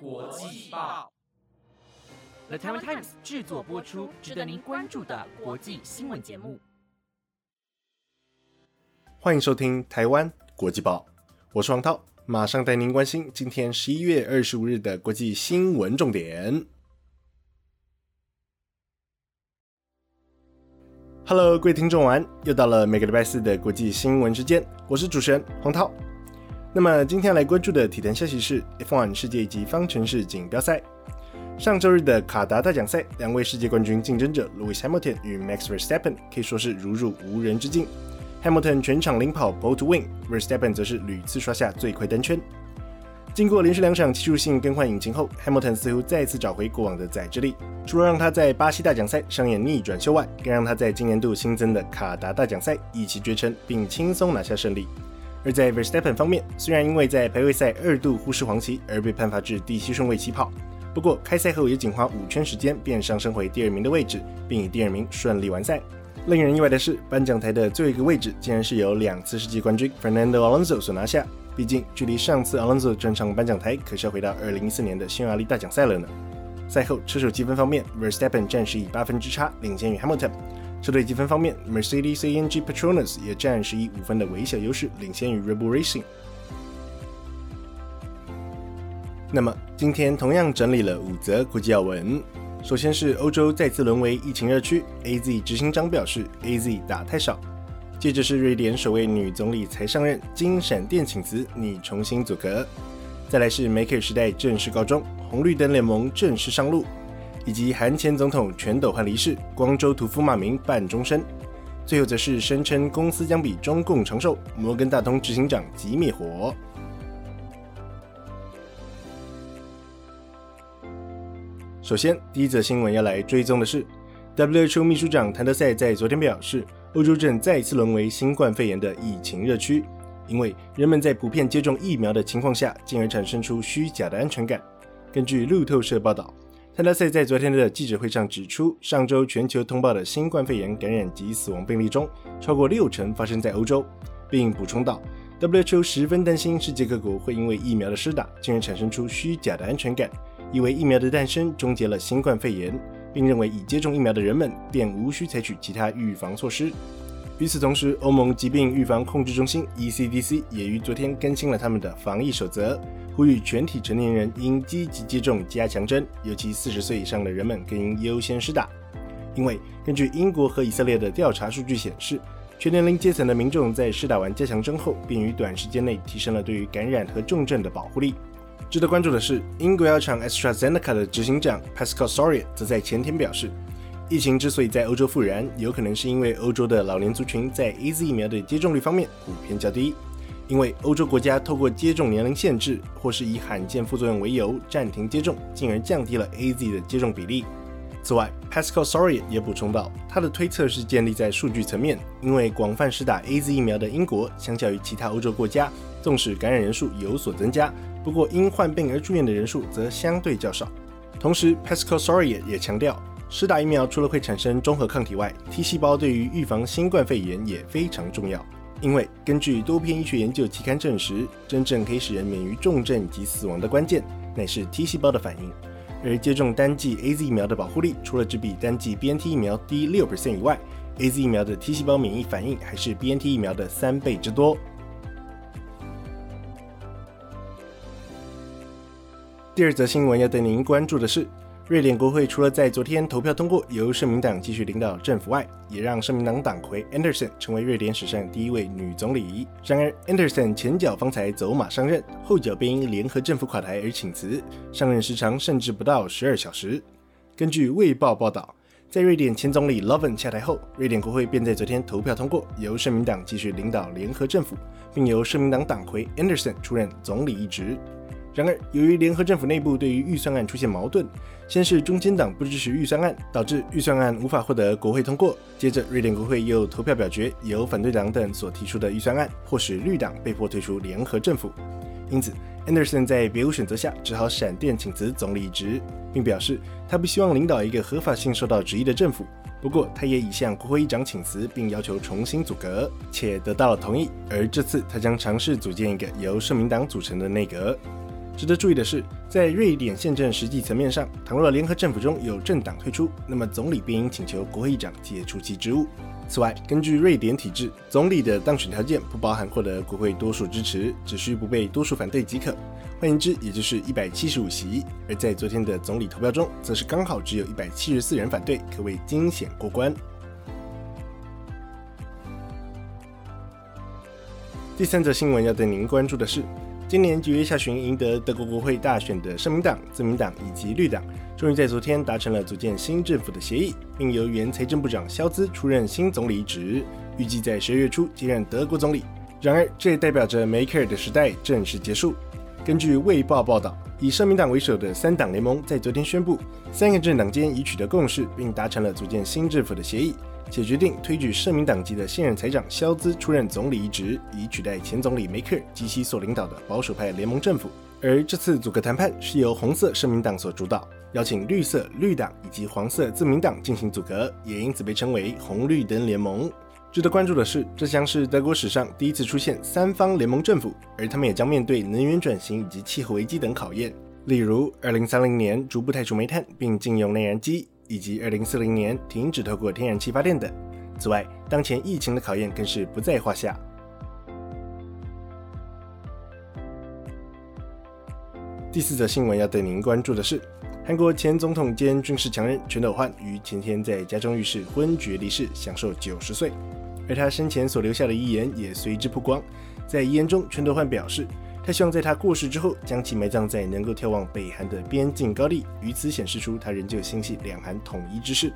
国际报，The Taiwan Times 制作播出，值得您关注的国际新闻节目。欢迎收听台湾国际报，我是王涛，马上带您关心今天十一月二十五日的国际新闻重点。Hello，各位听众晚安，又到了每个礼拜四的国际新闻时间，我是主持人黄涛。那么今天来关注的体坛消息是 F1 世界级方程式锦标赛。上周日的卡达大奖赛，两位世界冠军竞争者 Lewis Hamilton 与 Max Verstappen 可以说是如入无人之境。Hamilton 全场领跑 b o to win，Verstappen 则是屡次刷下最快单圈。经过连续两场技术性更换引擎后，Hamilton 似乎再次找回过往的载之力。除了让他在巴西大奖赛上演逆转秀外，更让他在今年度新增的卡达大奖赛一骑绝尘，并轻松拿下胜利。而在 Verstappen 方面，虽然因为在排位赛二度忽视黄旗而被判罚至第七顺位起跑，不过开赛后也仅花五圈时间便上升回第二名的位置，并以第二名顺利完赛。令人意外的是，颁奖台的最后一个位置竟然是由两次世界冠军 Fernando Alonso 所拿下。毕竟，距离上次 Alonso 登上颁奖台可是要回到2014年的匈牙利大奖赛了呢。赛后车手积分方面，Verstappen 暂时以八分之差领先于 Hamilton。车队积分方面，Mercedes-AMG Petronas 也暂时以五分的微小优势，领先于 r e b u l Racing。那么今天同样整理了五则国际要闻。首先是欧洲再次沦为疫情热区，AZ 执行长表示 AZ 打太少。接着是瑞典首位女总理才上任，经闪电请辞，拟重新组阁。再来是 Maker 时代正式告终，红绿灯联盟正式上路。以及韩前总统全斗焕离世，光州屠夫骂名半终身。最后则是声称公司将比中共长寿，摩根大通执行长即灭火。首先，第一则新闻要来追踪的是，WHO 秘书长谭德赛在昨天表示，欧洲正再一次沦为新冠肺炎的疫情热区，因为人们在普遍接种疫苗的情况下，进而产生出虚假的安全感。根据路透社报道。谭德赛在昨天的记者会上指出，上周全球通报的新冠肺炎感染及死亡病例中，超过六成发生在欧洲，并补充道，WHO 十分担心世界各国会因为疫苗的施打，进而产生出虚假的安全感，以为疫苗的诞生终结了新冠肺炎，并认为已接种疫苗的人们便无需采取其他预防措施。与此同时，欧盟疾病预防控制中心 （ECDC） 也于昨天更新了他们的防疫守则。呼吁全体成年人应积极接种加强针，尤其四十岁以上的人们更应优先施打。因为根据英国和以色列的调查数据显示，全年龄阶层的民众在施打完加强针后，便于短时间内提升了对于感染和重症的保护力。值得关注的是，英国药厂 AstraZeneca 的执行长 Pascal Soriot 则在前天表示，疫情之所以在欧洲复燃，有可能是因为欧洲的老年族群在 AZ 疫苗的接种率方面普遍较低。因为欧洲国家透过接种年龄限制，或是以罕见副作用为由暂停接种，进而降低了 A Z 的接种比例。此外，Pascal Soriot 也补充到，他的推测是建立在数据层面，因为广泛施打 A Z 疫苗的英国，相较于其他欧洲国家，纵使感染人数有所增加，不过因患病而住院的人数则相对较少。同时，Pascal Soriot 也强调，施打疫苗除了会产生中和抗体外，T 细胞对于预防新冠肺炎也非常重要。因为根据多篇医学研究期刊证实，真正可以使人免于重症及死亡的关键，乃是 T 细胞的反应。而接种单剂 A Z 疫苗的保护力，除了只比单剂 B N T 疫苗低六 percent 以外，A Z 疫苗的 T 细胞免疫反应还是 B N T 疫苗的三倍之多。第二则新闻要带您关注的是。瑞典国会除了在昨天投票通过由社民党继续领导政府外，也让社民党党魁 Anderson 成为瑞典史上第一位女总理。然而，Anderson 前脚方才走马上任，后脚便因联合政府垮台而请辞，上任时长甚至不到十二小时。根据《卫报》报道，在瑞典前总理 Loven 下台后，瑞典国会便在昨天投票通过由社民党继续领导联合政府，并由社民党党魁 Anderson 出任总理一职。然而，由于联合政府内部对于预算案出现矛盾，先是中间党不支持预算案，导致预算案无法获得国会通过。接着，瑞典国会又投票表决由反对党等所提出的预算案，迫使绿党被迫退出联合政府。因此，Anderson 在别无选择下，只好闪电请辞总理一职，并表示他不希望领导一个合法性受到质疑的政府。不过，他也已向国会议长请辞，并要求重新组阁，且得到了同意。而这次，他将尝试组建一个由社民党组成的内阁。值得注意的是，在瑞典宪政实际层面上，倘若联合政府中有政党退出，那么总理便应请求国会议长解除其职务。此外，根据瑞典体制，总理的当选条件不包含获得国会多数支持，只需不被多数反对即可。换言之，也就是一百七十五席。而在昨天的总理投票中，则是刚好只有一百七十四人反对，可谓惊险过关。第三则新闻要对您关注的是。今年九月下旬赢得德国国会大选的社民党、自民党以及绿党，终于在昨天达成了组建新政府的协议，并由原财政部长肖兹出任新总理一职，预计在十二月初接任德国总理。然而，这也代表着梅克尔的时代正式结束。根据《卫报》报道，以社民党为首的三党联盟在昨天宣布，三个政党间已取得共识，并达成了组建新政府的协议。且决定推举社民党籍的现任财长肖兹出任总理一职，以取代前总理梅克尔及其所领导的保守派联盟政府。而这次组阁谈判是由红色社民党所主导，邀请绿色绿党以及黄色自民党进行组阁，也因此被称为红绿灯联盟。值得关注的是，这将是德国史上第一次出现三方联盟政府，而他们也将面对能源转型以及气候危机等考验，例如2030年逐步退出煤炭并禁用内燃机。以及二零四零年停止透过天然气发电等。此外，当前疫情的考验更是不在话下。第四则新闻要对您关注的是，韩国前总统兼军事强人全斗焕于前天在家中浴室昏厥离世，享受九十岁。而他生前所留下的遗言也随之曝光。在遗言中，全斗焕表示。他希望在他过世之后，将其埋葬在能够眺望北韩的边境高地，于此显示出他仍旧心系两韩统一之事。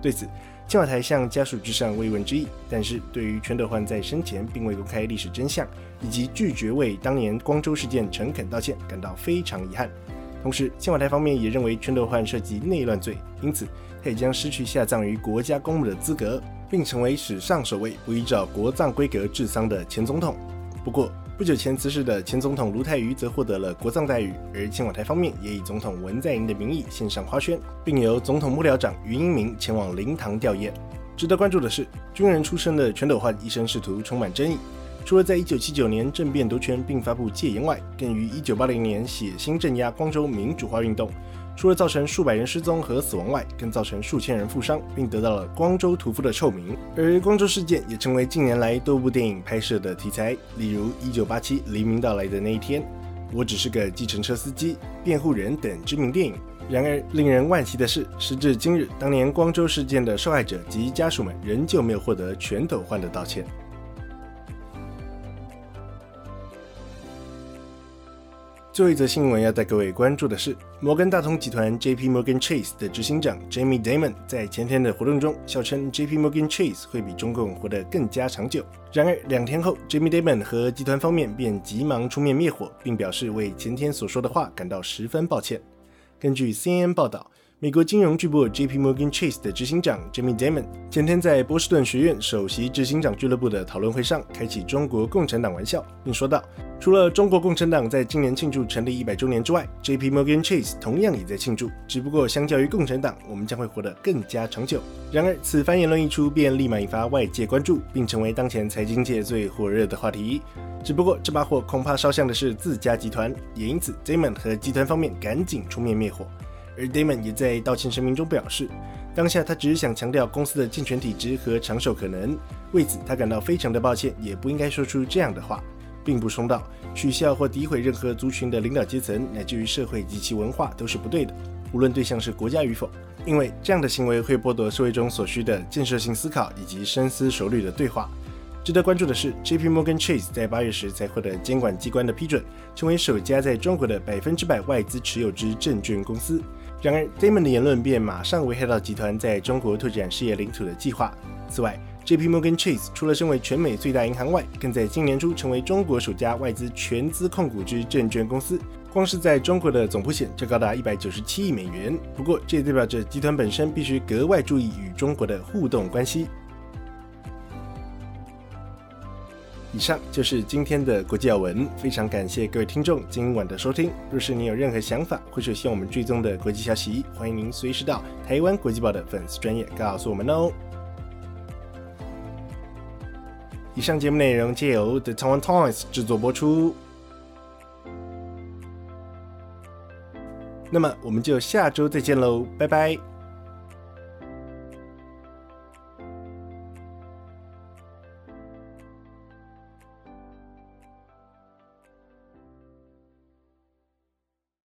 对此，青瓦台向家属致上慰问之意，但是对于全斗焕在生前并未公开历史真相，以及拒绝为当年光州事件诚恳道歉，感到非常遗憾。同时，青瓦台方面也认为全斗焕涉及内乱罪，因此他也将失去下葬于国家公墓的资格，并成为史上首位不依照国葬规格治丧的前总统。不过，不久前辞世的前总统卢泰愚则获得了国葬待遇，而青瓦台方面也以总统文在寅的名义献上花圈，并由总统幕僚长于英明前往灵堂吊唁。值得关注的是，军人出身的全斗焕一生仕途充满争议，除了在1979年政变夺权并发布戒严外，更于1980年血腥镇压光州民主化运动。除了造成数百人失踪和死亡外，更造成数千人负伤，并得到了“光州屠夫”的臭名。而光州事件也成为近年来多部电影拍摄的题材，例如《1987黎明到来的那一天》《我只是个计程车司机》《辩护人》等知名电影。然而，令人惋惜的是，时至今日，当年光州事件的受害者及家属们仍旧没有获得全斗焕的道歉。最后一则新闻要带各位关注的是，摩根大通集团 J.P. Morgan Chase 的执行长 Jamie Dimon 在前天的活动中笑称，J.P. Morgan Chase 会比中共活得更加长久。然而两天后，Jamie Dimon 和集团方面便急忙出面灭火，并表示为前天所说的话感到十分抱歉。根据 CNN 报道。美国金融巨擘 J.P. Morgan Chase 的执行长 Jamie Dimon 前天在波士顿学院首席执行长俱乐部的讨论会上，开启中国共产党玩笑，并说道：“除了中国共产党在今年庆祝成立一百周年之外，J.P. Morgan Chase 同样也在庆祝。只不过相较于共产党，我们将会活得更加长久。”然而，此番言论一出，便立马引发外界关注，并成为当前财经界最火热的话题。只不过这把火恐怕烧向的是自家集团，也因此 Dimon 和集团方面赶紧出面灭火。而 Damon 也在道歉声明中表示，当下他只是想强调公司的健全体制和长寿可能，为此他感到非常的抱歉，也不应该说出这样的话，并补充道：取笑或诋毁任何族群的领导阶层乃至于社会及其文化都是不对的，无论对象是国家与否，因为这样的行为会剥夺社会中所需的建设性思考以及深思熟虑的对话。值得关注的是，J.P. Morgan Chase 在八月时才获得监管机关的批准，成为首家在中国的百分之百外资持有之证券公司。然而，Damon 的言论便马上危害到集团在中国拓展事业领土的计划。此外，J.P. Morgan Chase 除了身为全美最大银行外，更在今年初成为中国首家外资全资控股之证券公司。光是在中国的总铺险就高达一百九十七亿美元。不过，这也代表着集团本身必须格外注意与中国的互动关系。以上就是今天的国际要闻，非常感谢各位听众今晚的收听。若是你有任何想法，或是希望我们追踪的国际消息，欢迎您随时到台湾国际报的粉丝专业告诉我们哦。以上节目内容皆由 The Taiwan Times 制作播出。那么我们就下周再见喽，拜拜。